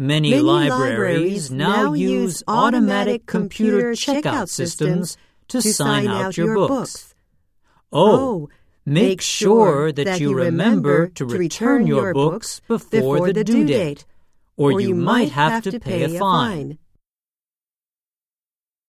Many, Many libraries now use automatic computer checkout systems to sign out your books. Oh, oh make sure that you remember to return your books before the due date, or you might have to pay a fine.